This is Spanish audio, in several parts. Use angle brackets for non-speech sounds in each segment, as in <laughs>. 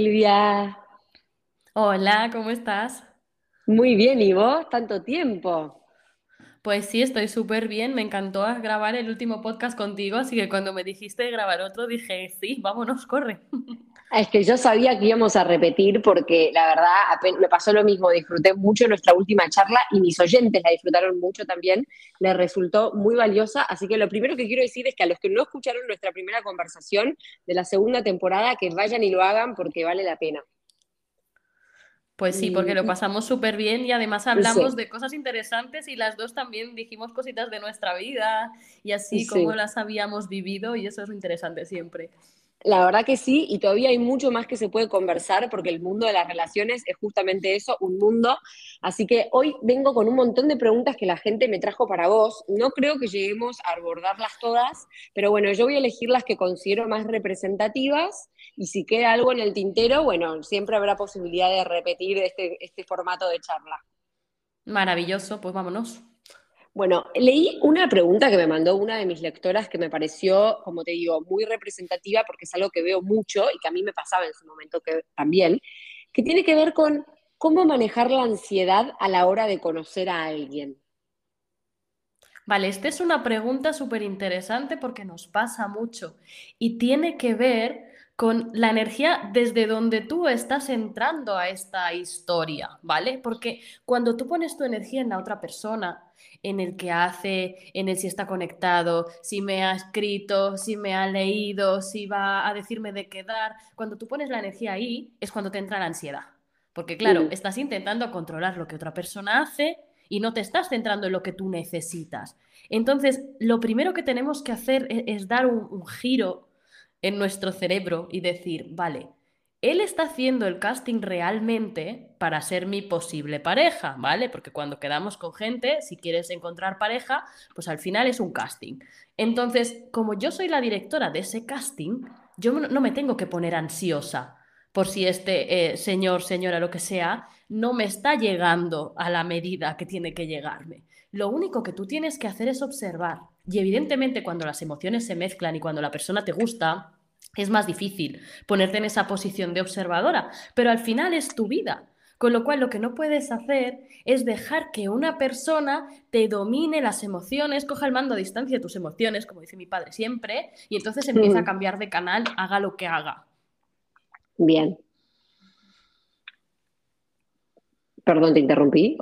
Silvia. Hola, ¿cómo estás? Muy bien, ¿y vos? Tanto tiempo. Pues sí, estoy súper bien. Me encantó grabar el último podcast contigo, así que cuando me dijiste grabar otro, dije, sí, vámonos, corre. <laughs> Es que yo sabía que íbamos a repetir porque la verdad me pasó lo mismo, disfruté mucho nuestra última charla y mis oyentes la disfrutaron mucho también, les resultó muy valiosa, así que lo primero que quiero decir es que a los que no escucharon nuestra primera conversación de la segunda temporada, que vayan y lo hagan porque vale la pena. Pues sí, porque lo y- pasamos súper bien y además sí, hablamos de cosas interesantes y las dos también dijimos cositas de nuestra vida y así como las habíamos vivido y eso es lo interesante siempre. La verdad que sí, y todavía hay mucho más que se puede conversar porque el mundo de las relaciones es justamente eso, un mundo. Así que hoy vengo con un montón de preguntas que la gente me trajo para vos. No creo que lleguemos a abordarlas todas, pero bueno, yo voy a elegir las que considero más representativas y si queda algo en el tintero, bueno, siempre habrá posibilidad de repetir este, este formato de charla. Maravilloso, pues vámonos. Bueno, leí una pregunta que me mandó una de mis lectoras que me pareció, como te digo, muy representativa porque es algo que veo mucho y que a mí me pasaba en su momento que, también, que tiene que ver con cómo manejar la ansiedad a la hora de conocer a alguien. Vale, esta es una pregunta súper interesante porque nos pasa mucho y tiene que ver con la energía desde donde tú estás entrando a esta historia, ¿vale? Porque cuando tú pones tu energía en la otra persona, en el que hace, en el si está conectado, si me ha escrito, si me ha leído, si va a decirme de quedar, cuando tú pones la energía ahí es cuando te entra la ansiedad. Porque claro, Mm, estás intentando controlar lo que otra persona hace y no te estás centrando en lo que tú necesitas. Entonces, lo primero que tenemos que hacer e- es, dar un, un giro en nuestro cerebro y decir, vale, él está haciendo el casting realmente para ser mi posible pareja, ¿vale? Porque cuando quedamos con gente, si quieres encontrar pareja, pues al final es un casting. Entonces, como yo soy la directora de ese casting, yo no me tengo que poner ansiosa por si este eh, señor, señora, lo que sea, no me está llegando a la medida que tiene que llegarme. Lo único que tú tienes que hacer es observar. Y evidentemente cuando las emociones se mezclan y cuando la persona te gusta, es más difícil ponerte en esa posición de observadora, pero al final es tu vida. Con lo cual lo que no puedes hacer es dejar que una persona te domine las emociones, coja el mando a distancia de tus emociones, como dice mi padre siempre, y entonces empieza a mm, cambiar de canal, haga lo que haga. bien, perdón, te interrumpí.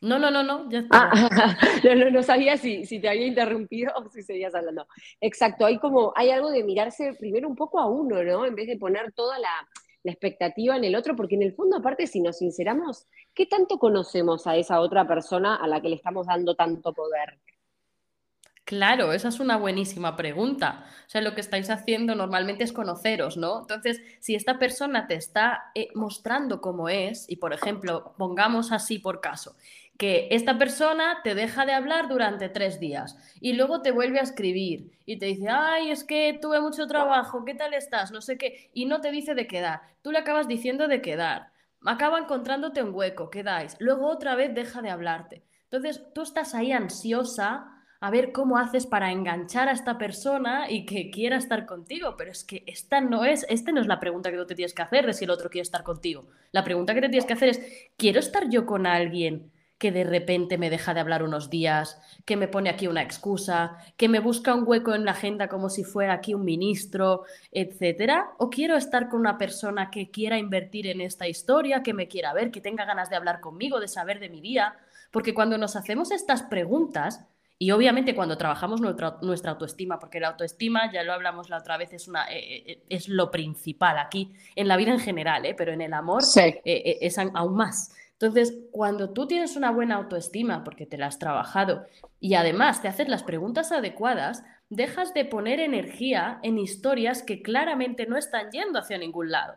No, no, no, no, ya Ah, <laughs> no, no, no sabía si, si te había interrumpido o si seguías hablando. Exacto, hay como, hay algo de mirarse primero un poco a uno, ¿no? En vez de poner toda la, la expectativa en el otro, porque en el fondo, aparte, si nos sinceramos, ¿qué tanto conocemos a esa otra persona a la que le estamos dando tanto poder? Claro, esa es una buenísima pregunta. O sea, lo que estáis haciendo normalmente es conoceros, ¿no? Entonces, si esta persona te está eh, mostrando cómo es, y por ejemplo, pongamos así por caso, que esta persona te deja de hablar durante tres días y luego te vuelve a escribir y te dice, ay, es que tuve mucho trabajo, ¿qué tal estás? No sé qué, y no te dice de quedar. Tú le acabas diciendo de quedar. Acaba encontrándote un hueco, quedáis. Luego otra vez deja de hablarte. Entonces, tú estás ahí ansiosa a ver cómo haces para enganchar a esta persona y que quiera estar contigo, pero es que esta no es, esta no es la pregunta que tú te tienes que hacer de si el otro quiere estar contigo. La pregunta que te tienes que hacer es, ¿quiero estar yo con alguien que de repente me deja de hablar unos días, que me pone aquí una excusa, que me busca un hueco en la agenda como si fuera aquí un ministro, etcétera? ¿O quiero estar con una persona que quiera invertir en esta historia, que me quiera ver, que tenga ganas de hablar conmigo, de saber de mi día? Porque cuando nos hacemos estas preguntas, y obviamente cuando trabajamos nuestra, nuestra autoestima, porque la autoestima, ya lo hablamos la otra vez, es, una, eh, eh, es lo principal aquí, en la vida en general, ¿eh? pero en el amor Sí, eh, eh, es aún más. Entonces, cuando tú tienes una buena autoestima, porque te la has trabajado, y además te haces las preguntas adecuadas, dejas de poner energía en historias que claramente no están yendo hacia ningún lado.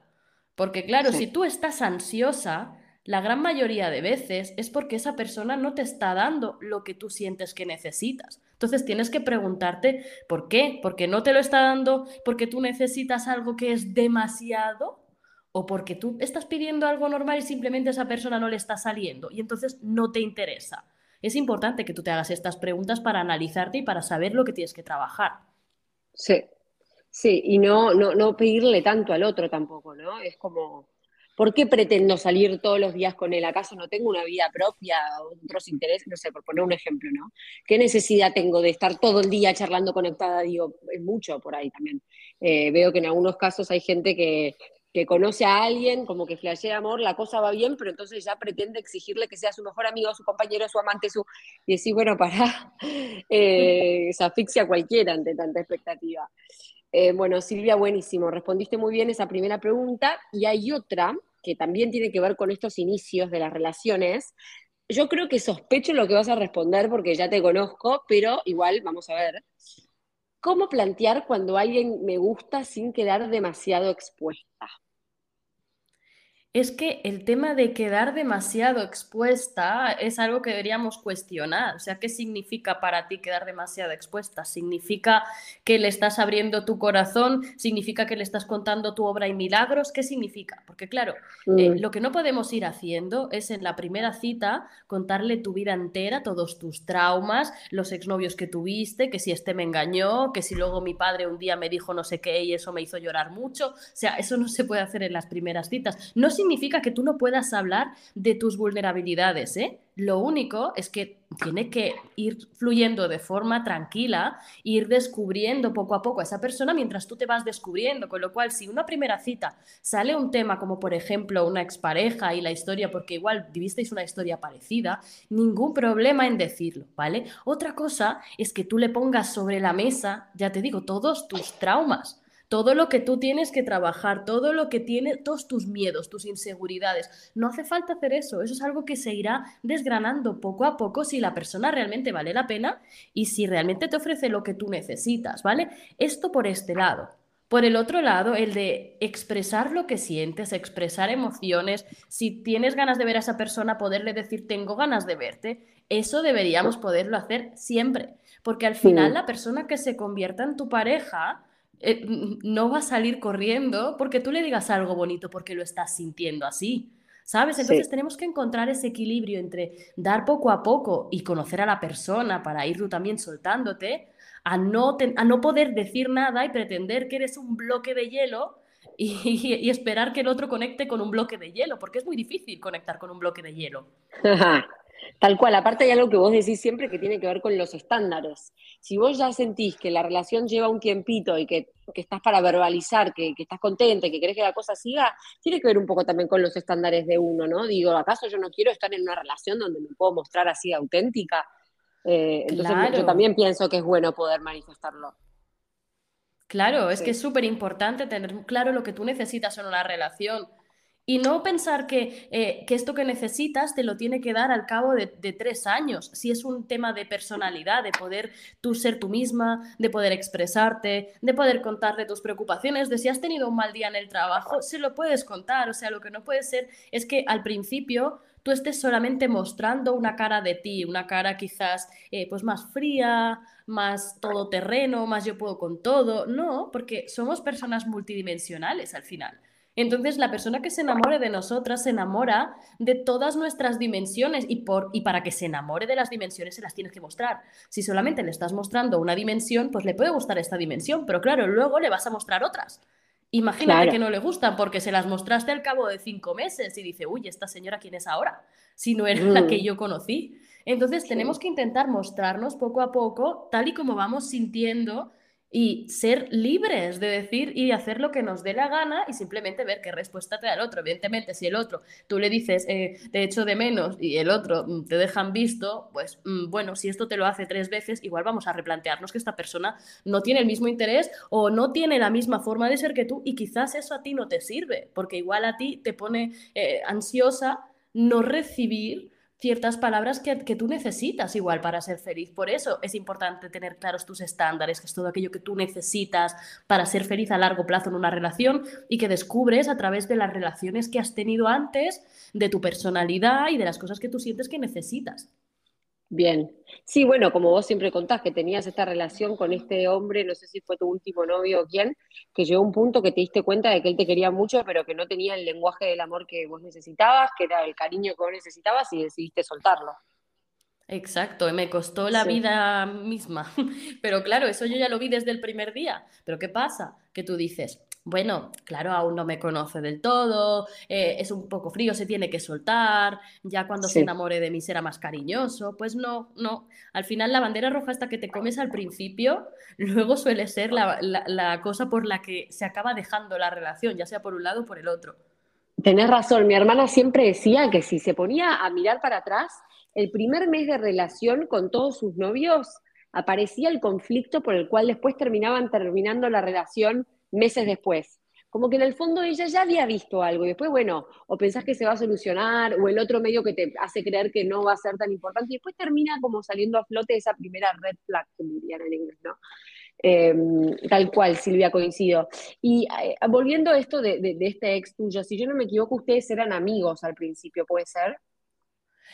Porque claro, si tú estás ansiosa, la gran mayoría de veces es porque esa persona no te está dando lo que tú sientes que necesitas. Entonces tienes que preguntarte por qué, porque no te lo está dando, porque tú necesitas algo que es demasiado o porque tú estás pidiendo algo normal y simplemente esa persona no le está saliendo y entonces no te interesa. Es importante que tú te hagas estas preguntas para analizarte y para saber lo que tienes que trabajar. sí. Sí, y no, no, no pedirle tanto al otro tampoco, ¿no? Es como, ¿por qué pretendo salir todos los días con él? ¿Acaso no tengo una vida propia, otros intereses? No sé, por poner un ejemplo, ¿no? ¿Qué necesidad tengo de estar todo el día charlando conectada? Digo, es mucho por ahí también. Eh, veo que en algunos casos hay gente que, que conoce a alguien, como que flashea amor, la cosa va bien, pero entonces ya pretende exigirle que sea su mejor amigo, su compañero, su amante, su... Y decir, bueno, para, <laughs> eh, se asfixia cualquiera ante tanta expectativa. Eh, bueno, Silvia, buenísimo, respondiste muy bien esa primera pregunta. Y hay otra que también tiene que ver con estos inicios de las relaciones. Yo creo que sospecho lo que vas a responder porque ya te conozco, pero igual vamos a ver. ¿Cómo plantear cuando alguien me gusta sin quedar demasiado expuesta? Es que el tema de quedar demasiado expuesta es algo que deberíamos cuestionar. O sea, ¿qué significa para ti quedar demasiado expuesta? ¿Significa que le estás abriendo tu corazón? ¿Significa que le estás contando tu obra y milagros? ¿Qué significa? Porque claro, eh, mm. lo que no podemos ir haciendo es en la primera cita contarle tu vida entera, todos tus traumas, los exnovios que tuviste, que si este me engañó, que si luego mi padre un día me dijo no sé qué y eso me hizo llorar mucho. O sea, eso no se puede hacer en las primeras citas. No significa que tú no puedas hablar de tus vulnerabilidades, ¿eh? Lo único es que tiene que ir fluyendo de forma tranquila, ir descubriendo poco a poco a esa persona mientras tú te vas descubriendo. Con lo cual, si una primera cita sale un tema como, por ejemplo, una expareja y la historia, porque igual vivisteis una historia parecida, ningún problema en decirlo, ¿vale? Otra cosa es que tú le pongas sobre la mesa, ya te digo, todos tus traumas todo lo que tú tienes que trabajar, todo lo que tiene, todos tus miedos, tus inseguridades. No hace falta hacer eso, eso es algo que se irá desgranando poco a poco si la persona realmente vale la pena y si realmente te ofrece lo que tú necesitas, ¿vale? Esto por este lado. Por el otro lado, el de expresar lo que sientes, expresar emociones, si tienes ganas de ver a esa persona, poderle decir tengo ganas de verte, eso deberíamos poderlo hacer siempre, porque al final la persona que se convierta en tu pareja, eh, no va a salir corriendo porque tú le digas algo bonito porque lo estás sintiendo así. ¿Sabes? Entonces tenemos que encontrar ese equilibrio entre dar poco a poco y conocer a la persona para ir tú también soltándote, a no, a no poder decir nada y pretender que eres un bloque de hielo y, <laughs> y, esperar que el otro conecte con un bloque de hielo, porque es muy difícil conectar con un bloque de hielo. <laughs> Tal cual, aparte hay algo que vos decís siempre que tiene que ver con los estándares. Si vos ya sentís que la relación lleva un tiempito y que, estás para verbalizar, que, estás contenta que querés que la cosa siga, tiene que ver un poco también con los estándares de uno, ¿no? Digo, ¿acaso yo no quiero estar en una relación donde me puedo mostrar así auténtica? Eh, entonces yo también pienso que es bueno poder manifestarlo. Claro, es que es súper importante tener claro lo que tú necesitas en una relación. Y no pensar eh, que, esto que necesitas te lo tiene que dar al cabo de, tres años. Si es un tema de personalidad, de poder tú ser tú misma, de poder expresarte, de poder contarte tus preocupaciones, de si has tenido un mal día en el trabajo, se lo puedes contar. O sea, lo que no puede ser es que al principio tú estés solamente mostrando una cara de ti, una cara quizás eh, pues más fría, más todoterreno, más yo puedo con todo. No, porque somos personas multidimensionales al final. Entonces, la persona que se enamore de nosotras se enamora de todas nuestras dimensiones y, por, y para que se enamore de las dimensiones se las tienes que mostrar. Si solamente le estás mostrando una dimensión, pues le puede gustar esta dimensión, pero claro, luego le vas a mostrar otras. Imagínate que no le gustan porque se las mostraste al cabo de cinco meses y dice, uy, esta señora, ¿quién es ahora? Si no era la que mm. yo conocí. Entonces, tenemos que intentar mostrarnos poco a poco, tal y como vamos sintiendo y ser libres de decir y hacer lo que nos dé la gana y simplemente ver qué respuesta te da el otro. Evidentemente, si el otro tú le dices eh, te echo de menos y el otro mm, te dejan visto, pues mm, bueno, si esto te lo hace tres veces, igual vamos a replantearnos que esta persona no tiene el mismo interés o no tiene la misma forma de ser que tú y quizás eso a ti no te sirve, porque igual a ti te pone eh, ansiosa no recibir ciertas palabras que, tú necesitas igual para ser feliz. Por eso es importante tener claros tus estándares, que es todo aquello que tú necesitas para ser feliz a largo plazo en una relación y que descubres a través de las relaciones que has tenido antes, de tu personalidad y de las cosas que tú sientes que necesitas. Bien. Sí, bueno, como vos siempre contás que tenías esta relación con este hombre, no sé si fue tu último novio o quién, que llegó un punto que te diste cuenta de que él te quería mucho, pero que no tenía el lenguaje del amor que vos necesitabas, que era el cariño que vos necesitabas y decidiste soltarlo. Exacto, me costó la vida misma. <laughs> Pero claro, eso yo ya lo vi desde el primer día. Pero ¿qué pasa? Que tú dices, bueno, claro, aún no me conoce del todo, eh, es un poco frío, se tiene que soltar, ya cuando se enamore de mí será más cariñoso. Pues no, no. Al final la bandera roja hasta que te comes al principio, <laughs> luego suele ser la, cosa por la que se acaba dejando la relación, ya sea por un lado o por el otro. Tenés razón, mi hermana siempre decía que si se ponía a mirar para atrás, el primer mes de relación con todos sus novios aparecía el conflicto por el cual después terminaban terminando la relación meses después. Como que en el fondo ella ya había visto algo y después, bueno, o pensás que se va a solucionar o el otro medio que te hace creer que no va a ser tan importante y después termina como saliendo a flote esa primera red flag, que dirían en inglés, ¿no? Em, tal cual, Silvia, coincido. Y eh, volviendo a esto de, de, este ex tuyo, si yo no me equivoco, ustedes eran amigos al principio, ¿puede ser?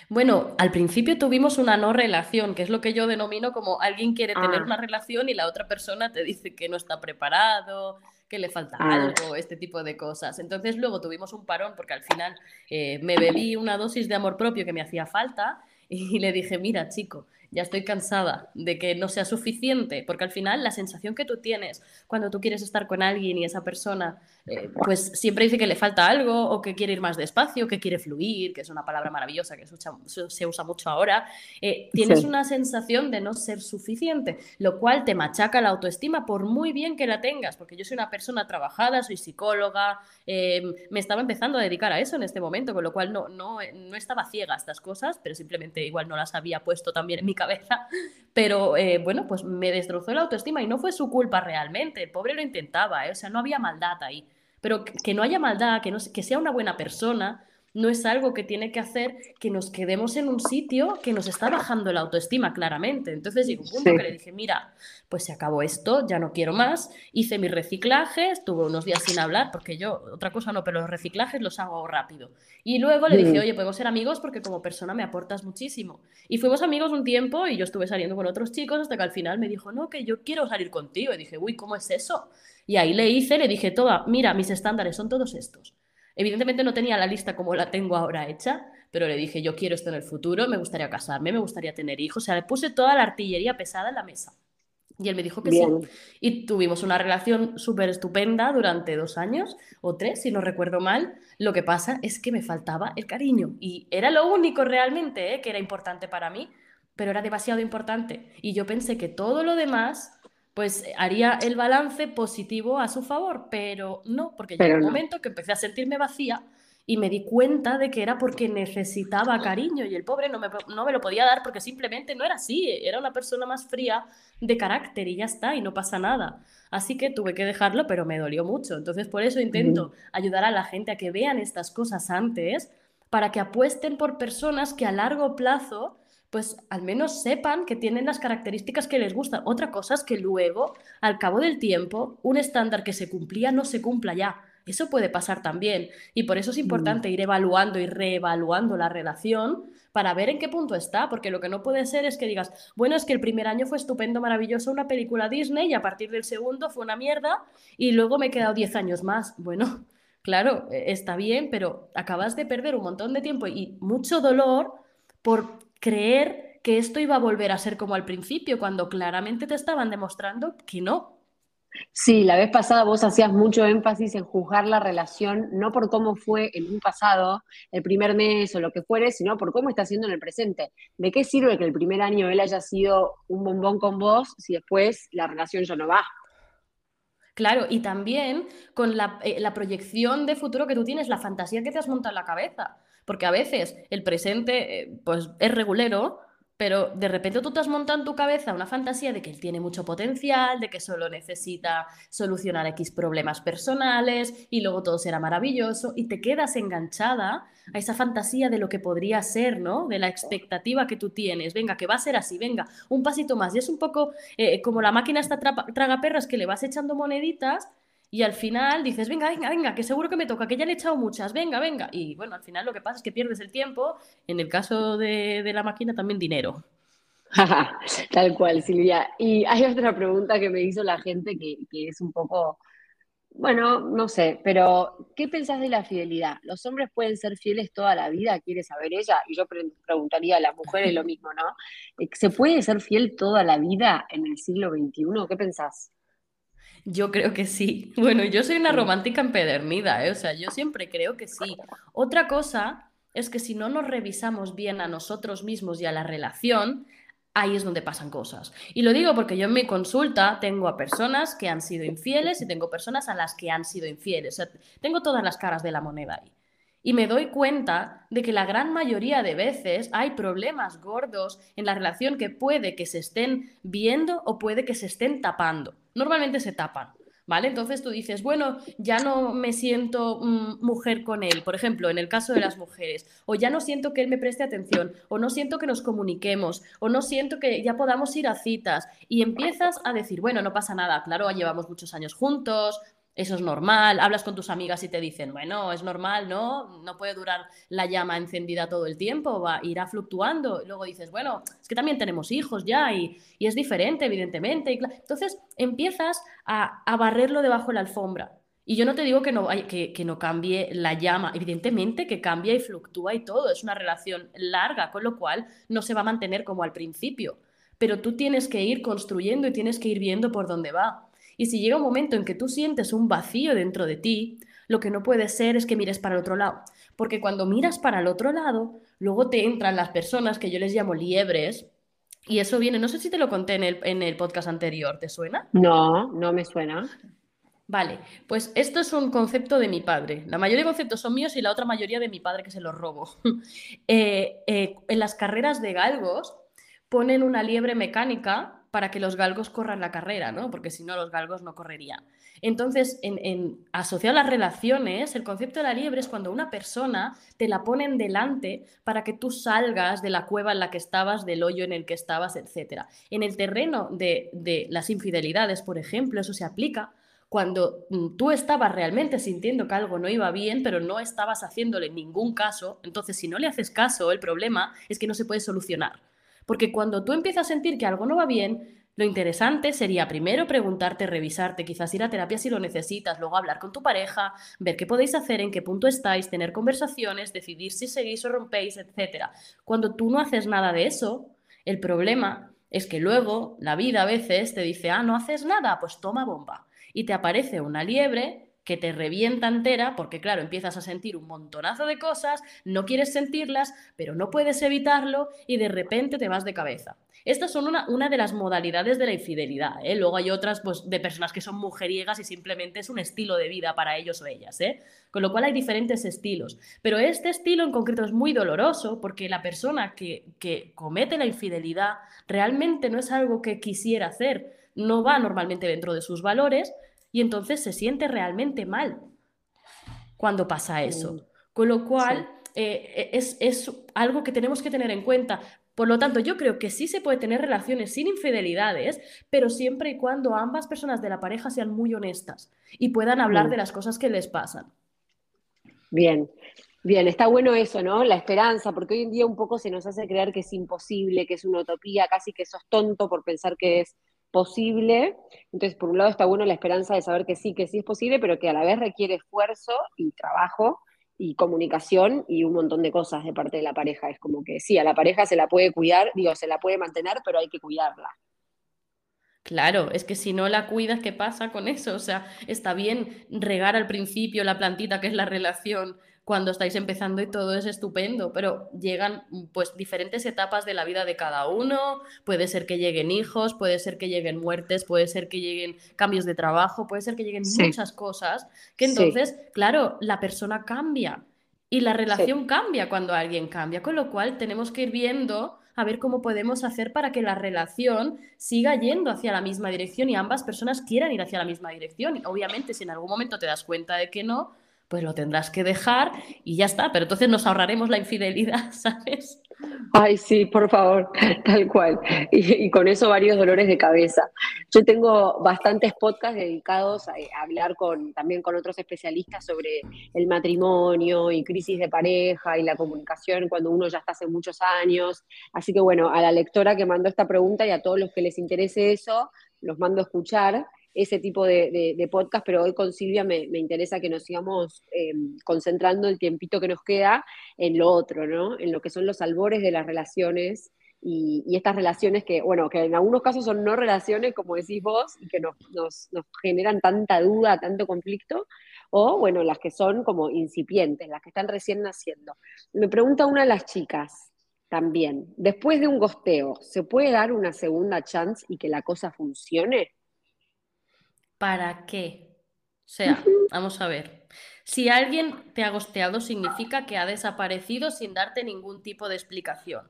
Bueno, al principio tuvimos una no relación, que es lo que yo denomino como alguien quiere tener ah. una relación y la otra persona te dice que no está preparado, que le falta ah. algo, este tipo de cosas. Entonces luego tuvimos un parón porque al final eh, me bebí una dosis de amor propio que me hacía falta y le dije, mira chico, ya estoy cansada de que no sea suficiente, porque al final la sensación que tú tienes cuando tú quieres estar con alguien y esa persona, eh, pues siempre dice que le falta algo o que quiere ir más despacio, que quiere fluir, que es una palabra maravillosa que se usa, mucho ahora, eh, tienes una sensación de no ser suficiente, lo cual te machaca la autoestima por muy bien que la tengas, porque yo soy una persona trabajada, soy psicóloga, em, me estaba empezando a dedicar a eso en este momento, con lo cual no, no, no estaba ciega a estas cosas, pero simplemente igual no las había puesto también en mi cabeza, pero eh, bueno, pues me destrozó la autoestima y no fue su culpa realmente, el pobre lo intentaba, ¿eh? o sea, no había maldad ahí, pero que no haya maldad, que, no, que sea una buena persona, no es algo que tiene que hacer que nos quedemos en un sitio que nos está bajando la autoestima claramente. Entonces llegó un punto que le dije, mira, pues se acabó esto, ya no quiero más. Hice mis reciclajes, estuve unos días sin hablar, porque yo, otra cosa no, pero los reciclajes los hago rápido. Y luego le dije, mm. oye, podemos ser amigos porque como persona me aportas muchísimo. Y fuimos amigos un tiempo y yo estuve saliendo con otros chicos hasta que al final me dijo, no, que yo quiero salir contigo. Y dije, uy, ¿cómo es eso? Y ahí le hice, le dije, toda, mira, mis estándares son todos estos Evidentemente no tenía la lista como la tengo ahora hecha, pero le dije, yo quiero esto en el futuro, me gustaría casarme, me gustaría tener hijos. O sea, le puse toda la artillería pesada en la mesa. Y él me dijo que sí. Y tuvimos una relación súper estupenda durante dos años o tres, si no recuerdo mal. Lo que pasa es que me faltaba el cariño. Y era lo único realmente ¿eh? que era importante para mí, pero era demasiado importante. Y yo pensé que todo lo demás pues haría el balance positivo a su favor, pero no, porque llegó un momento que empecé a sentirme vacía y me di cuenta de que era porque necesitaba cariño y el pobre no me, no me, lo podía dar porque simplemente no era así, era una persona más fría de carácter y ya está, y no pasa nada. Así que tuve que dejarlo, pero me dolió mucho. Entonces por eso intento ayudar a la gente a que vean estas cosas antes, para que apuesten por personas que a largo plazo pues al menos sepan que tienen las características que les gustan. Otra cosa es que luego, al cabo del tiempo, un estándar que se cumplía no se cumpla ya. Eso puede pasar también. Y por eso es importante mm. ir evaluando y reevaluando la relación para ver en qué punto está, porque lo que no puede ser es que digas, bueno, es que el primer año fue estupendo, maravilloso, una película Disney y a partir del segundo fue una mierda y luego me he quedado 10 años más. Bueno, <laughs> claro, e, está bien, pero acabas de perder un montón de tiempo y mucho dolor por creer que esto iba a volver a ser como al principio, cuando claramente te estaban demostrando que no. Sí, la vez pasada vos hacías mucho énfasis en juzgar la relación, no por cómo fue en un pasado, el primer mes o lo que fuere, sino por cómo está siendo en el presente. ¿De qué sirve que el primer año él haya sido un bombón con vos si después la relación ya no va? Claro, y también con la, eh, la, proyección de futuro que tú tienes, la fantasía que te has montado en la cabeza. Porque a veces el presente eh, pues, es regulero, pero de repente tú te has montado en tu cabeza una fantasía de que él tiene mucho potencial, de que solo necesita solucionar X problemas personales y luego todo será maravilloso y te quedas enganchada a esa fantasía de lo que podría ser, ¿no? De la expectativa que tú tienes. Venga, que va a ser así, venga, un pasito más. Y es un poco eh, como la máquina esta traga perras que le vas echando moneditas y al final dices, venga, venga, venga, que seguro que me toca, que ya le he echado muchas, venga, venga. Y bueno, al final lo que pasa es que pierdes el tiempo, en el caso de, la máquina también dinero. <laughs> Tal cual, Silvia. Y hay otra pregunta que me hizo la gente que, es un poco Bueno, no sé, pero ¿qué pensás de la fidelidad? ¿Los hombres pueden ser fieles toda la vida? ¿Quiere saber ella? Y yo preguntaría a las mujeres lo mismo, ¿no? Eh, ¿Se puede ser fiel toda la vida en el siglo XXI? ¿Qué pensás? Yo creo que sí. Bueno, yo soy una romántica empedernida, ¿eh? O sea, yo siempre creo que sí. Otra cosa es que si no nos revisamos bien a nosotros mismos y a la relación, ahí es donde pasan cosas. Y lo digo porque yo en mi consulta tengo a personas que han sido infieles y tengo personas a las que han sido infieles. O sea, tengo todas las caras de la moneda ahí. Y me doy cuenta de que la gran mayoría de veces hay problemas gordos en la relación que puede que se estén viendo o puede que se estén tapando. Normalmente se tapan. ¿Vale? Entonces tú dices, bueno, ya no me siento mm, mujer con él, por ejemplo, en el caso de las mujeres, o ya no siento que él me preste atención, o no siento que nos comuniquemos, o no siento que ya podamos ir a citas, y empiezas a decir, bueno, no pasa nada, claro, llevamos muchos años juntos, eso es normal, hablas con tus amigas y te dicen, bueno, es normal, ¿no? No puede durar la llama encendida todo el tiempo, va, irá fluctuando. luego dices, bueno, es que también tenemos hijos ya y, es diferente, evidentemente. Entonces empiezas a, barrerlo debajo de la alfombra. Y yo no te digo que no, que, que no cambie la llama, evidentemente que cambia y fluctúa y todo, es una relación larga, con lo cual no se va a mantener como al principio. Pero tú tienes que ir construyendo y tienes que ir viendo por dónde va. Y si llega un momento en que tú sientes un vacío dentro de ti, lo que no puede ser es que mires para el otro lado. Porque cuando miras para el otro lado, luego te entran las personas que yo les llamo liebres. Y eso viene, no sé si te lo conté en el, en el podcast anterior, ¿te suena? No, no me suena. Vale, pues esto es un concepto de mi padre. La mayoría de conceptos son míos y la otra mayoría de mi padre que se los robo. <laughs> Eh, eh, en las carreras de galgos ponen una liebre mecánica para que los galgos corran la carrera, ¿no? Porque si no, los galgos no correrían. Entonces, en, asociado a las relaciones, el concepto de la liebre es cuando una persona te la ponen delante para que tú salgas de la cueva en la que estabas, del hoyo en el que estabas, etc. En el terreno de, de las infidelidades, por ejemplo, eso se aplica cuando mm, tú estabas realmente sintiendo que algo no iba bien, pero no estabas haciéndole ningún caso, entonces si no le haces caso, el problema es que no se puede solucionar. Porque cuando tú empiezas a sentir que algo no va bien, lo interesante sería primero preguntarte, revisarte, quizás ir a terapia si lo necesitas, luego hablar con tu pareja, ver qué podéis hacer, en qué punto estáis, tener conversaciones, decidir si seguís o rompéis, etc. Cuando tú no haces nada de eso, el problema es que luego la vida a veces te dice, ah, no haces nada, pues toma bomba. Y te aparece una liebre que te revienta entera, porque claro, empiezas a sentir un montonazo de cosas, no quieres sentirlas, pero no puedes evitarlo y de repente te vas de cabeza. Estas son una, una de las modalidades de la infidelidad. ¿eh? Luego hay otras pues, de personas que son mujeriegas y simplemente es un estilo de vida para ellos o ellas. ¿eh? Con lo cual hay diferentes estilos. Pero este estilo en concreto es muy doloroso porque la persona que, que comete la infidelidad realmente no es algo que quisiera hacer, no va normalmente dentro de sus valores y entonces se siente realmente mal cuando pasa eso. Con lo cual, eh, es, es, algo que tenemos que tener en cuenta. Por lo tanto, yo creo que sí se puede tener relaciones sin infidelidades, pero siempre y cuando ambas personas de la pareja sean muy honestas y puedan hablar mm. de las cosas que les pasan. Bien, bien, está bueno eso, ¿no? La esperanza, porque hoy en día un poco se nos hace creer que es imposible, que es una utopía, casi que sos tonto por pensar que es posible. Entonces, por un lado está bueno la esperanza de saber que sí, que sí es posible, pero que a la vez requiere esfuerzo y trabajo y comunicación y un montón de cosas de parte de la pareja. Es como que sí, a la pareja se la puede cuidar, digo, se la puede mantener, pero hay que cuidarla. Claro, es que si no la cuidas, ¿qué pasa con eso? O sea, está bien regar al principio la plantita que es la relación cuando estáis empezando y todo es estupendo, pero llegan pues diferentes etapas de la vida de cada uno, puede ser que lleguen hijos, puede ser que lleguen muertes, puede ser que lleguen cambios de trabajo, puede ser que lleguen muchas cosas, que entonces, claro, la persona cambia y la relación cambia cuando alguien cambia, con lo cual tenemos que ir viendo a ver cómo podemos hacer para que la relación siga yendo hacia la misma dirección y ambas personas quieran ir hacia la misma dirección. Y obviamente, si en algún momento te das cuenta de que no, pues lo tendrás que dejar y ya está. Pero entonces nos ahorraremos la infidelidad, <laughs> ¿sabes? Ay, sí, por favor, <laughs> tal cual. Y, con eso varios dolores de cabeza. Yo tengo bastantes podcasts dedicados a, hablar con, también con otros especialistas sobre el matrimonio y crisis de pareja y la comunicación cuando uno ya está hace muchos años. Así que bueno, a la lectora que mandó esta pregunta y a todos los que les interese eso, los mando a escuchar ese tipo de, podcast, pero hoy con Silvia me, interesa que nos sigamos eh, concentrando el tiempito que nos queda en lo otro, ¿no? En lo que son los albores de las relaciones y, estas relaciones que, bueno, que en algunos casos son no relaciones, como decís vos, y que nos, nos, nos generan tanta duda, tanto conflicto, o, bueno, las que son como incipientes, las que están recién naciendo. Me pregunta una de las chicas también, después de un gosteo, ¿se puede dar una segunda chance y que la cosa funcione? ¿Para qué? O sea, vamos a ver. Si alguien te ha gosteado, significa que ha desaparecido sin darte ningún tipo de explicación.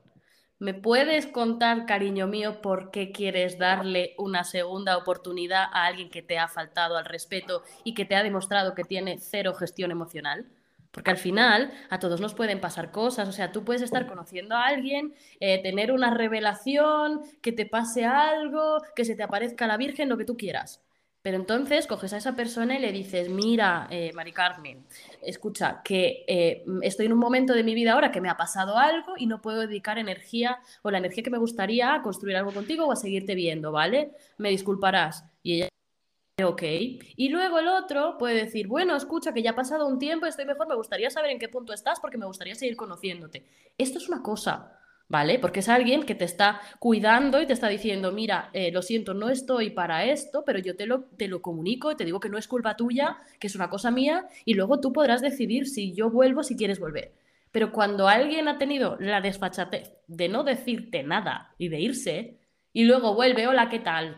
¿Me puedes contar, cariño mío, por qué quieres darle una segunda oportunidad a alguien que te ha faltado al respeto y que te ha demostrado que tiene cero gestión emocional? Porque al final a todos nos pueden pasar cosas, o sea, tú puedes estar conociendo a alguien, eh, tener una revelación, que te pase algo, que se te aparezca la Virgen, lo que tú quieras. Pero entonces coges a esa persona y le dices, mira, eh, Mari Carmen, escucha, que eh, estoy en un momento de mi vida ahora que me ha pasado algo y no puedo dedicar energía o la energía que me gustaría a construir algo contigo o a seguirte viendo, ¿vale? Me disculparás. Y ella, ok. Y luego el otro puede decir, bueno, escucha, que ya ha pasado un tiempo, estoy mejor, me gustaría saber en qué punto estás porque me gustaría seguir conociéndote. Esto es una cosa. ¿Vale? Porque es alguien que te está cuidando y te está diciendo, mira, eh, lo siento, no estoy para esto, pero yo te lo, te lo comunico y te digo que no es culpa tuya, que es una cosa mía, y luego tú podrás decidir si yo vuelvo, si quieres volver. Pero cuando alguien ha tenido la desfachatez de no decirte nada y de irse, y luego vuelve, hola, ¿qué tal?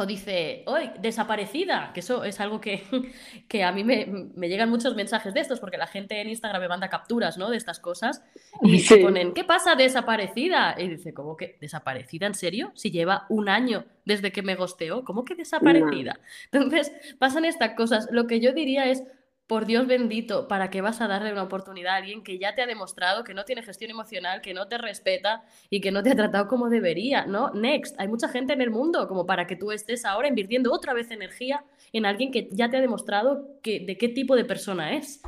O dice, hoy desaparecida, que eso es algo que, <laughs> que a mí me, me, llegan muchos mensajes de estos, porque la gente en Instagram me manda capturas, ¿no? De estas cosas, y se ponen, ¿qué pasa desaparecida? Y dice, ¿cómo que desaparecida? ¿En serio? Si lleva un año desde que me gosteó, ¿cómo que desaparecida? Entonces, pasan estas cosas. Lo que yo diría es, por Dios bendito, ¿para qué vas a darle una oportunidad a alguien que ya te ha demostrado que no tiene gestión emocional, que no te respeta y que no te ha tratado como debería? ¿No? Next, hay mucha gente en el mundo como para que tú estés ahora invirtiendo otra vez energía en alguien que ya te ha demostrado que, de qué tipo de persona es.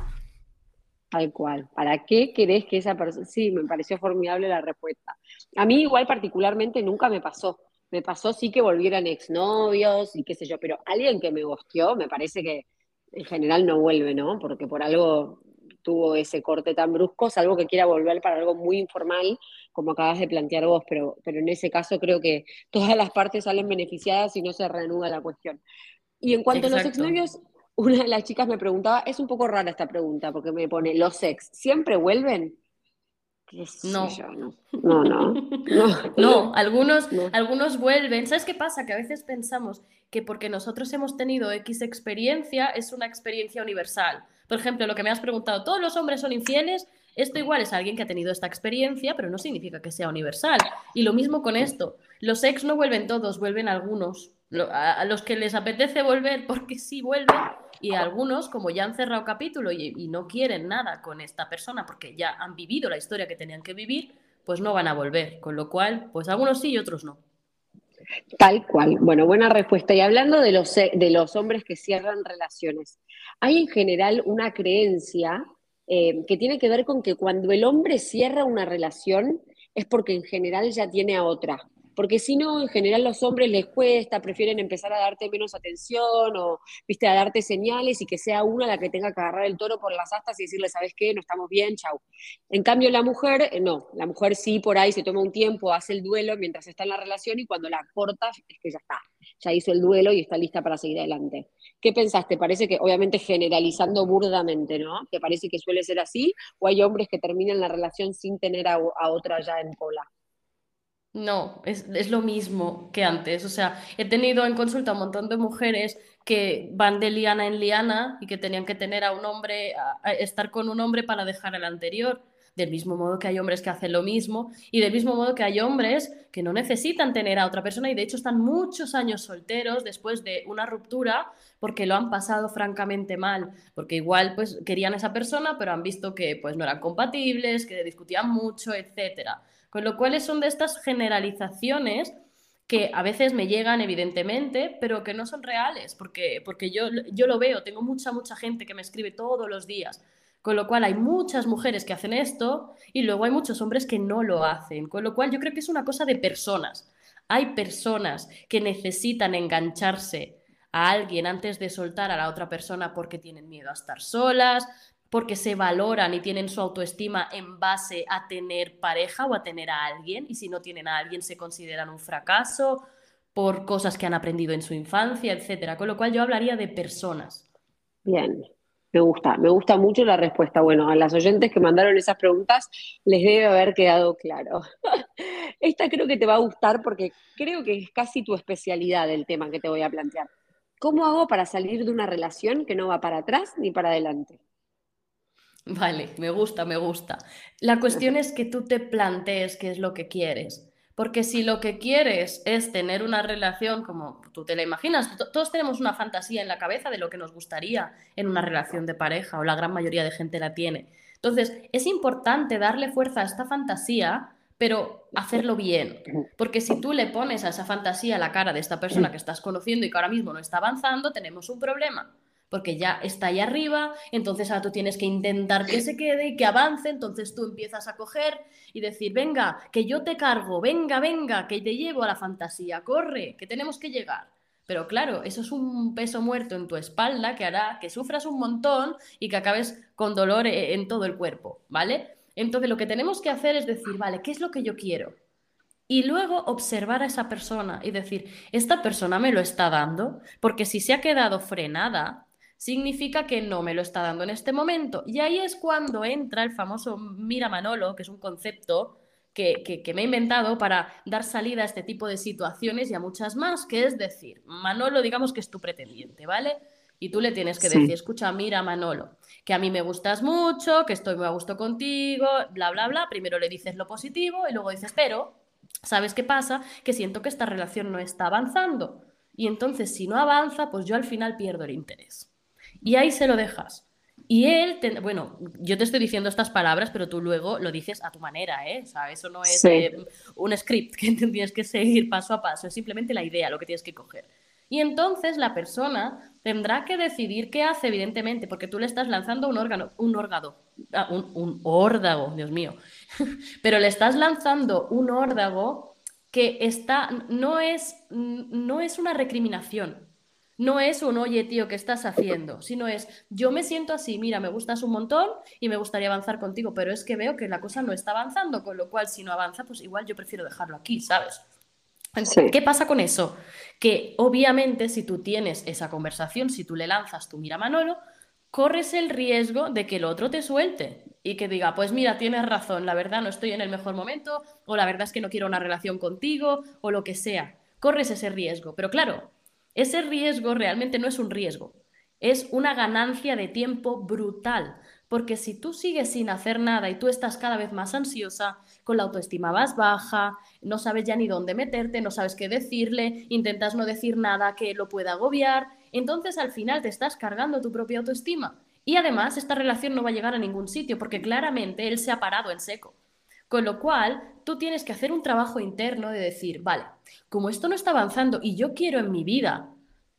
Tal cual. ¿Para qué querés que esa persona.? Sí, me pareció formidable la respuesta. A mí, igual, particularmente, nunca me pasó. Me pasó sí que volvieran exnovios y qué sé yo, pero alguien que me gosteó, me parece que en general no vuelve, ¿no? Porque por algo tuvo ese corte tan brusco, salvo que quiera volver para algo muy informal, como acabas de plantear vos, pero, pero en ese caso creo que todas las partes salen beneficiadas y no se reanuda la cuestión. Y en cuanto a los exnovios, una de las chicas me preguntaba, es un poco rara esta pregunta, porque me pone, ¿los ex siempre vuelven? No. no. no, no, no. algunos, algunos vuelven. ¿Sabes qué pasa? Que a veces pensamos que porque nosotros hemos tenido X experiencia es una experiencia universal. Por ejemplo, lo que me has preguntado, ¿todos los hombres son infieles? Esto igual es alguien que ha tenido esta experiencia, pero no significa que sea universal. Y lo mismo con esto. Los ex no vuelven todos, vuelven algunos. A los que les apetece volver <laughs> porque sí vuelven y algunos, como ya han cerrado capítulo y, no quieren nada con esta persona porque ya han vivido la historia que tenían que vivir, pues no van a volver. Con lo cual, pues algunos sí y otros no. Tal cual. Bueno, buena respuesta. Y hablando de los, de los hombres que cierran relaciones, hay en general una creencia eh, que tiene que ver con que cuando el hombre cierra una relación es porque en general ya tiene a otra porque si no, en general los hombres les cuesta, prefieren empezar a darte menos atención o, viste, a darte señales y que sea una la que tenga que agarrar el toro por las astas y decirle, ¿sabes qué? No estamos bien, chau. En cambio, la mujer, eh, no, la mujer sí por ahí se toma un tiempo, hace el duelo mientras está en la relación y cuando la corta es que ya está, ya hizo el duelo y está lista para seguir adelante. ¿Qué pensaste? Parece que, obviamente generalizando burdamente, ¿no? ¿Te parece que suele ser así? ¿O hay hombres que terminan la relación sin tener a otra ya en cola? No, es, es, lo mismo que antes. O sea, he tenido en consulta un montón de mujeres que van de liana en liana y que tenían que tener a un hombre, estar con un hombre para dejar al anterior. Del mismo modo que hay hombres que hacen lo mismo y del mismo modo que hay hombres que no necesitan tener a otra persona y de hecho están muchos años solteros después de una ruptura porque lo han pasado francamente mal, porque igual pues querían a esa persona pero han visto que pues no eran compatibles, que discutían mucho, etcétera. Con lo cual son de estas generalizaciones que a veces me llegan, evidentemente, pero que no son reales, porque, porque yo, yo lo veo, tengo mucha, mucha gente que me escribe todos los días. Con lo cual hay muchas mujeres que hacen esto y luego hay muchos hombres que no lo hacen. Con lo cual yo creo que es una cosa de personas. Hay personas que necesitan engancharse a alguien antes de soltar a la otra persona porque tienen miedo a estar solas, porque se valoran y tienen su autoestima en base a tener pareja o a tener a alguien, y si no tienen a alguien se consideran un fracaso por cosas que han aprendido en su infancia, etcétera. Con lo cual yo hablaría de personas. Bien, me gusta, me gusta mucho la respuesta. Bueno, a las oyentes que mandaron esas preguntas les debe haber quedado claro. <laughs> Esta creo que te va a gustar porque creo que es casi tu especialidad el tema que te voy a plantear. ¿Cómo hago para salir de una relación que no va para atrás ni para adelante? Vale, me gusta, me gusta. La cuestión es que tú te plantees qué es lo que quieres. Porque si lo que quieres es tener una relación como tú te la imaginas, todos tenemos una fantasía en la cabeza de lo que nos gustaría en una relación de pareja, o la gran mayoría de gente la tiene. Entonces, es importante darle fuerza a esta fantasía, pero hacerlo bien. Porque si tú le pones a esa fantasía la cara de esta persona que estás conociendo y que ahora mismo no está avanzando, tenemos un problema porque ya está ahí arriba, entonces ahora tú tienes que intentar que se quede y que avance, entonces tú empiezas a coger y decir, venga, que yo te cargo, venga, venga, que te llevo a la fantasía, corre, que tenemos que llegar. Pero claro, eso es un peso muerto en tu espalda que hará que sufras un montón y que acabes con dolor e-, en todo el cuerpo, ¿vale? Entonces lo que tenemos que hacer es decir, vale, ¿qué es lo que yo quiero? Y luego observar a esa persona y decir, esta persona me lo está dando, porque si se ha quedado frenada, significa que no me lo está dando en este momento. Y ahí es cuando entra el famoso mira Manolo, que es un concepto que, me he inventado para dar salida a este tipo de situaciones y a muchas más, que es decir, Manolo digamos que es tu pretendiente, ¿vale? Y tú le tienes que decir, escucha, mira Manolo, que a mí me gustas mucho, que estoy muy a gusto contigo, bla, bla, bla. Primero le dices lo positivo y luego dices, pero, ¿sabes qué pasa? Que siento que esta relación no está avanzando. Y entonces, si no avanza, pues yo al final pierdo el interés. Y ahí se lo dejas. Y él, bueno, yo te estoy diciendo estas palabras, pero tú luego lo dices a tu manera, ¿eh? O sea, eso no es eh, un script <laughs> que tienes que seguir paso a paso, es simplemente la idea, lo que tienes que coger. Y entonces la persona tendrá que decidir qué hace, evidentemente, porque tú le estás lanzando un órgano, un órgano, ah, un, un órdago, Dios mío, <laughs> pero le estás lanzando un órdago que está, no es, no es una recriminación, no es un, oye, tío, ¿qué estás haciendo? Sino es, yo me siento así, mira, me gustas un montón y me gustaría avanzar contigo, pero es que veo que la cosa no está avanzando, con lo cual si no avanza, pues igual yo prefiero dejarlo aquí, ¿sabes? ¿Qué pasa con eso? Que obviamente si tú tienes esa conversación, si tú le lanzas tu mira Manolo, corres el riesgo de que el otro te suelte y que diga, pues mira, tienes razón, la verdad no estoy en el mejor momento, o la verdad es que no quiero una relación contigo, o lo que sea. Corres ese riesgo. Pero claro, ese riesgo realmente no es un riesgo, es una ganancia de tiempo brutal, porque si tú sigues sin hacer nada y tú estás cada vez más ansiosa, con la autoestima más baja, no sabes ya ni dónde meterte, no sabes qué decirle, intentas no decir nada que lo pueda agobiar, entonces al final te estás cargando tu propia autoestima. Y además esta relación no va a llegar a ningún sitio porque claramente él se ha parado en seco. Con lo cual, tú tienes que hacer un trabajo interno de decir, vale, como esto no está avanzando y yo quiero en mi vida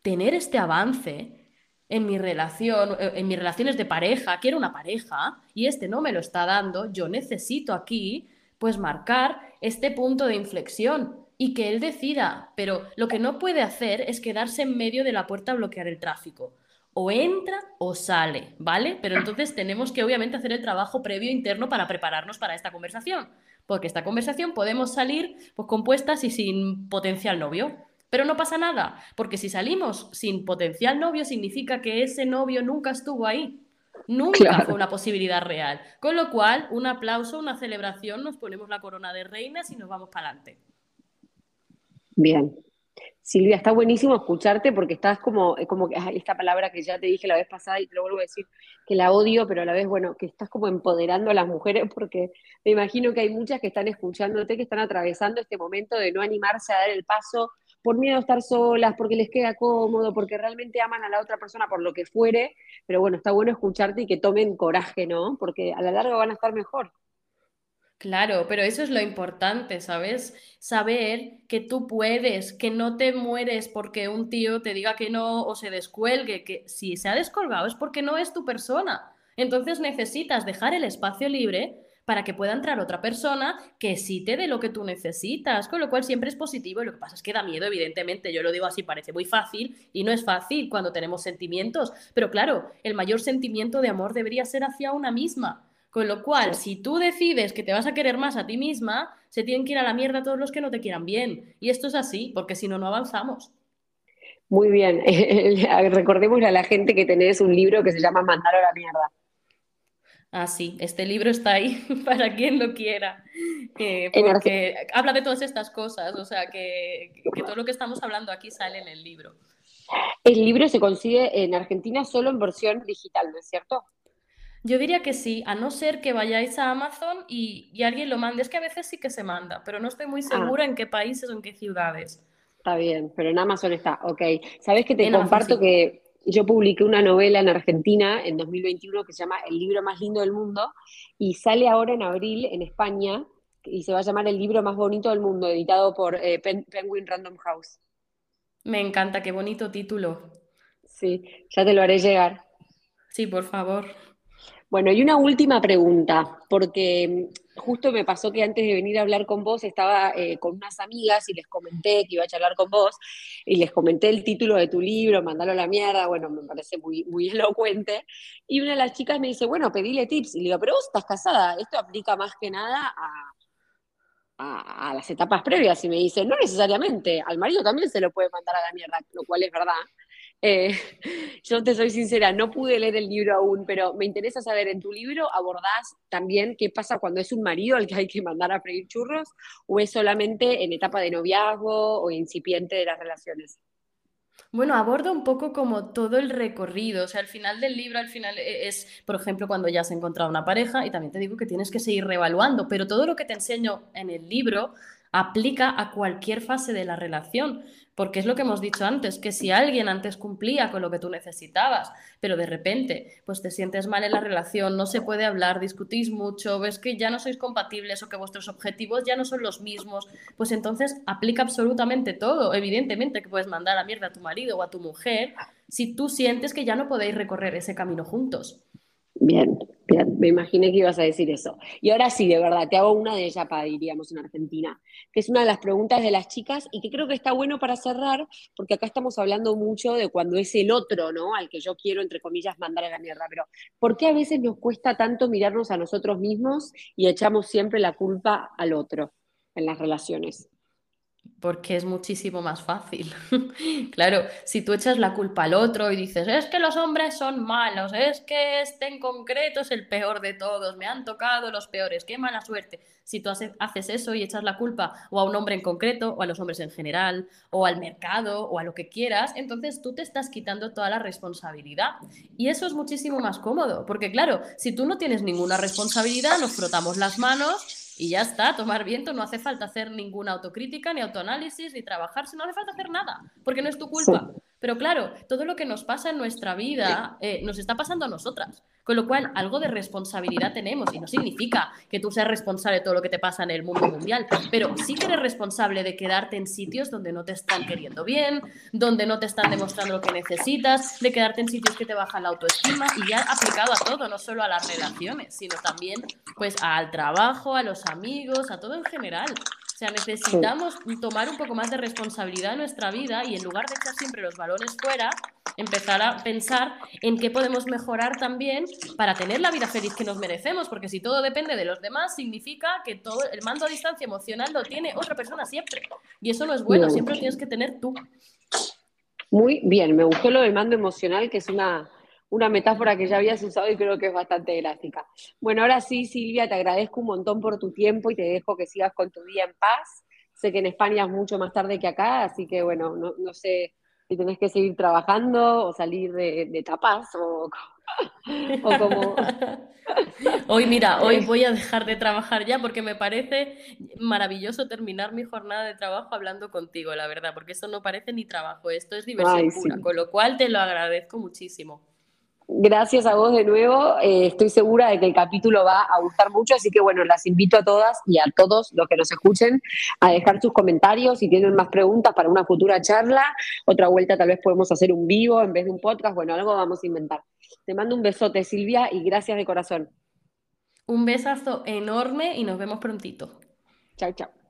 tener este avance en mi relación, eh, en mis relaciones de pareja, quiero una pareja y este no me lo está dando, yo necesito aquí pues marcar este punto de inflexión y que él decida, pero lo que no puede hacer es quedarse en medio de la puerta a bloquear el tráfico o entra o sale, ¿vale? Pero entonces tenemos que obviamente hacer el trabajo previo interno para prepararnos para esta conversación, porque esta conversación podemos salir pues compuestas y sin potencial novio. Pero no pasa nada, porque si salimos sin potencial novio significa que ese novio nunca estuvo ahí. Nunca fue una posibilidad real. Con lo cual, un aplauso, una celebración, nos ponemos la corona de reinas y nos vamos para adelante. Bien, Silvia, está buenísimo escucharte porque estás como, como esta palabra que ya te dije la vez pasada y te lo vuelvo a decir, que la odio, pero a la vez, bueno, que estás como empoderando a las mujeres porque me imagino que hay muchas que están escuchándote, que están atravesando este momento de no animarse a dar el paso por miedo a estar solas, porque les queda cómodo, porque realmente aman a la otra persona por lo que fuere, pero bueno, está bueno escucharte y que tomen coraje, ¿no? Porque a la larga van a estar mejor. Claro, pero eso es lo importante, ¿sabes? Saber que tú puedes, que no te mueres porque un tío te diga que no o se descuelgue, que si se ha descolgado es porque no es tu persona. Entonces necesitas dejar el espacio libre para que pueda entrar otra persona que sí te dé lo que tú necesitas, con lo cual siempre es positivo y lo que pasa es que da miedo, evidentemente, yo lo digo así, parece muy fácil y no es fácil cuando tenemos sentimientos, pero claro, el mayor sentimiento de amor debería ser hacia una misma. Con lo cual, si tú decides que te vas a querer más a ti misma, se tienen que ir a la mierda todos los que no te quieran bien. Y esto es así, porque si no, no avanzamos. Muy bien. <laughs> Recordémosle a la gente que tenés un libro que se llama Mandar a la mierda. Ah, sí, este libro está ahí <laughs> para quien lo quiera, porque habla de todas estas cosas, o sea, que, todo lo que estamos hablando aquí sale en el libro. El libro se consigue en Argentina solo en versión digital, ¿no es cierto? Yo diría que sí, a no ser que vayáis a Amazon y, alguien lo mande. Es que a veces sí que se manda, pero no estoy muy ah. segura en qué países o en qué ciudades. Está bien, pero en Amazon está, ok. ¿Sabes que te comparto que yo publiqué una novela en Argentina en 2021 que se llama El libro más lindo del mundo y sale ahora en abril en España y se va a llamar El libro más bonito del mundo, editado por eh, Penguin Random House. Me encanta, qué bonito título. Sí, ya te lo haré llegar. Sí, por favor. Bueno, y una última pregunta, porque justo me pasó que antes de venir a hablar con vos estaba eh, con unas amigas y les comenté que iba a charlar con vos y les comenté el título de tu libro, Mandalo a la mierda, bueno, me parece muy, muy <laughs> elocuente. Y una de las chicas me dice, bueno, pedile tips. Y le digo, pero vos estás casada, esto aplica más que nada a, a las etapas previas. Y me dice, no necesariamente, al marido también se lo puede mandar a la mierda, lo cual es verdad. Eh, <laughs> yo te soy sincera, no pude leer el libro aún, pero me interesa saber, ¿en tu libro abordás también qué pasa cuando es un marido al que hay que mandar a freír churros o es solamente en etapa de noviazgo o incipiente de las relaciones? Bueno, abordo un poco como todo el recorrido, o sea, al final del libro, al final e-, es, por ejemplo, cuando ya has encontrado una pareja y también te digo que tienes que seguir reevaluando, pero todo lo que te enseño en el libro aplica a cualquier fase de la relación. Porque es lo que hemos dicho antes, que si alguien antes cumplía con lo que tú necesitabas, pero de repente pues te sientes mal en la relación, no se puede hablar, discutís mucho, ves que ya no sois compatibles o que vuestros objetivos ya no son los mismos, pues entonces aplica absolutamente todo. Evidentemente que puedes mandar a mierda a tu marido o a tu mujer si tú sientes que ya no podéis recorrer ese camino juntos. Bien, bien, me imaginé que ibas a decir eso. Y ahora sí, de verdad, te hago una de para diríamos, en Argentina, que es una de las preguntas de las chicas y que creo que está bueno para cerrar, porque acá estamos hablando mucho de cuando es el otro, ¿no? Al que yo quiero, entre comillas, mandar a la mierda. Pero, ¿por qué a veces nos cuesta tanto mirarnos a nosotros mismos y echamos siempre la culpa al otro en las relaciones? Porque es muchísimo más fácil. <laughs> claro, si tú echas la culpa al otro y dices, es que los hombres son malos, es que este en concreto es el peor de todos, me han tocado los peores, qué mala suerte. Si tú haces eso y echas la culpa o a un hombre en concreto, o a los hombres en general, o al mercado, o a lo que quieras, entonces tú te estás quitando toda la responsabilidad. Y eso es muchísimo más cómodo, porque claro, si tú no tienes ninguna responsabilidad, nos frotamos las manos y ya está, tomar viento, no hace falta hacer ninguna autocrítica, ni autoanálisis, ni trabajar, no hace falta hacer nada, porque no es tu culpa. Pero claro, todo lo que nos pasa en nuestra vida eh, nos está pasando a nosotras. Con lo cual, algo de responsabilidad tenemos y no significa que tú seas responsable de todo lo que te pasa en el mundo mundial, pero sí que eres responsable de quedarte en sitios donde no te están queriendo bien, donde no te están demostrando lo que necesitas, de quedarte en sitios que te bajan la autoestima y ya aplicado a todo, no solo a las relaciones, sino también pues al trabajo, a los amigos, a todo en general. O sea, necesitamos tomar un poco más de responsabilidad en nuestra vida y en lugar de echar siempre los balones fuera, empezar a pensar en qué podemos mejorar también para tener la vida feliz que nos merecemos, porque si todo depende de los demás, significa que todo el mando a distancia emocional lo tiene otra persona siempre. Y eso no es bueno, siempre lo tienes que tener tú. Muy bien, me gustó lo del mando emocional, que es una, una metáfora que ya habías usado y creo que es bastante gráfica. Bueno, ahora sí, Silvia, te agradezco un montón por tu tiempo y te dejo que sigas con tu día en paz. Sé que en España es mucho más tarde que acá, así que bueno, no, sé si tenés que seguir trabajando o salir de, tapas o, <laughs> o como... <laughs> Hoy, mira, hoy voy a dejar de trabajar ya porque me parece maravilloso terminar mi jornada de trabajo hablando contigo, la verdad, porque esto no parece ni trabajo, esto es diversión pura, con lo cual te lo agradezco muchísimo. Gracias a vos de nuevo. Eh, estoy segura de que el capítulo va a gustar mucho, así que bueno, las invito a todas y a todos los que nos escuchen a dejar sus comentarios si tienen más preguntas para una futura charla. Otra vuelta tal vez podemos hacer un vivo en vez de un podcast. Bueno, algo vamos a inventar. Te mando un besote, Silvia, y gracias de corazón. Un besazo enorme y nos vemos prontito. Chao, chao.